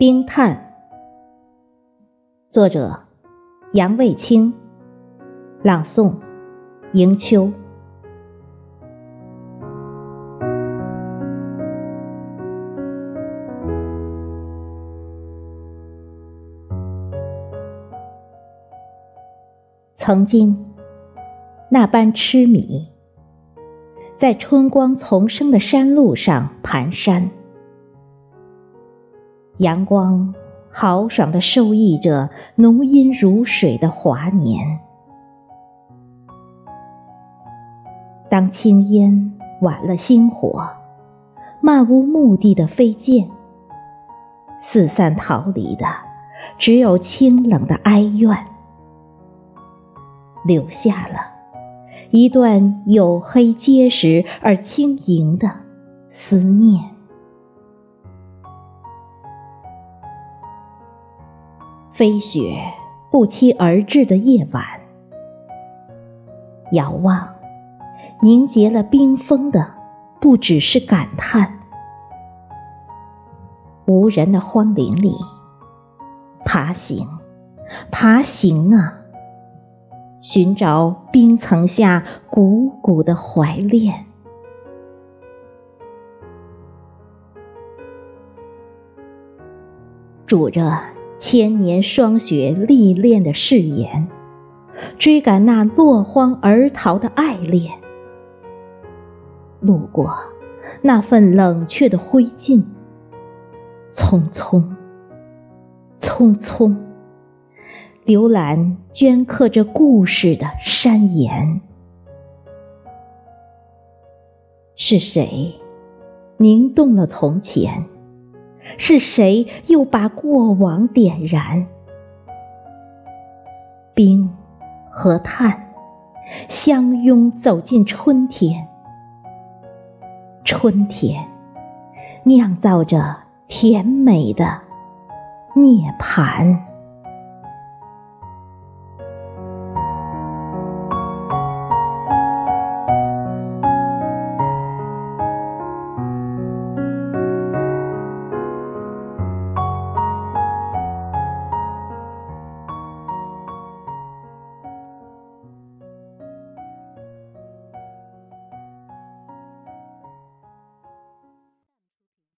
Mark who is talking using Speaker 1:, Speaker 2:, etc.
Speaker 1: 冰炭，作者杨卫清，朗诵迎秋。曾经那般痴迷，在春光丛生的山路上蹒跚。阳光豪爽地收益着浓荫如水的华年。当青烟晚了星火，漫无目的的飞溅，四散逃离的只有清冷的哀怨，留下了一段黝黑结实而轻盈的思念。飞雪不期而至的夜晚，遥望凝结了冰封的，不只是感叹。无人的荒林里，爬行，爬行啊，寻找冰层下汩汩的怀恋。拄着。千年霜雪历练的誓言，追赶那落荒而逃的爱恋，路过那份冷却的灰烬，匆匆，匆匆，浏览镌刻着故事的山岩，是谁凝冻了从前？是谁又把过往点燃？冰和炭相拥走进春天，春天酿造着甜美的涅槃。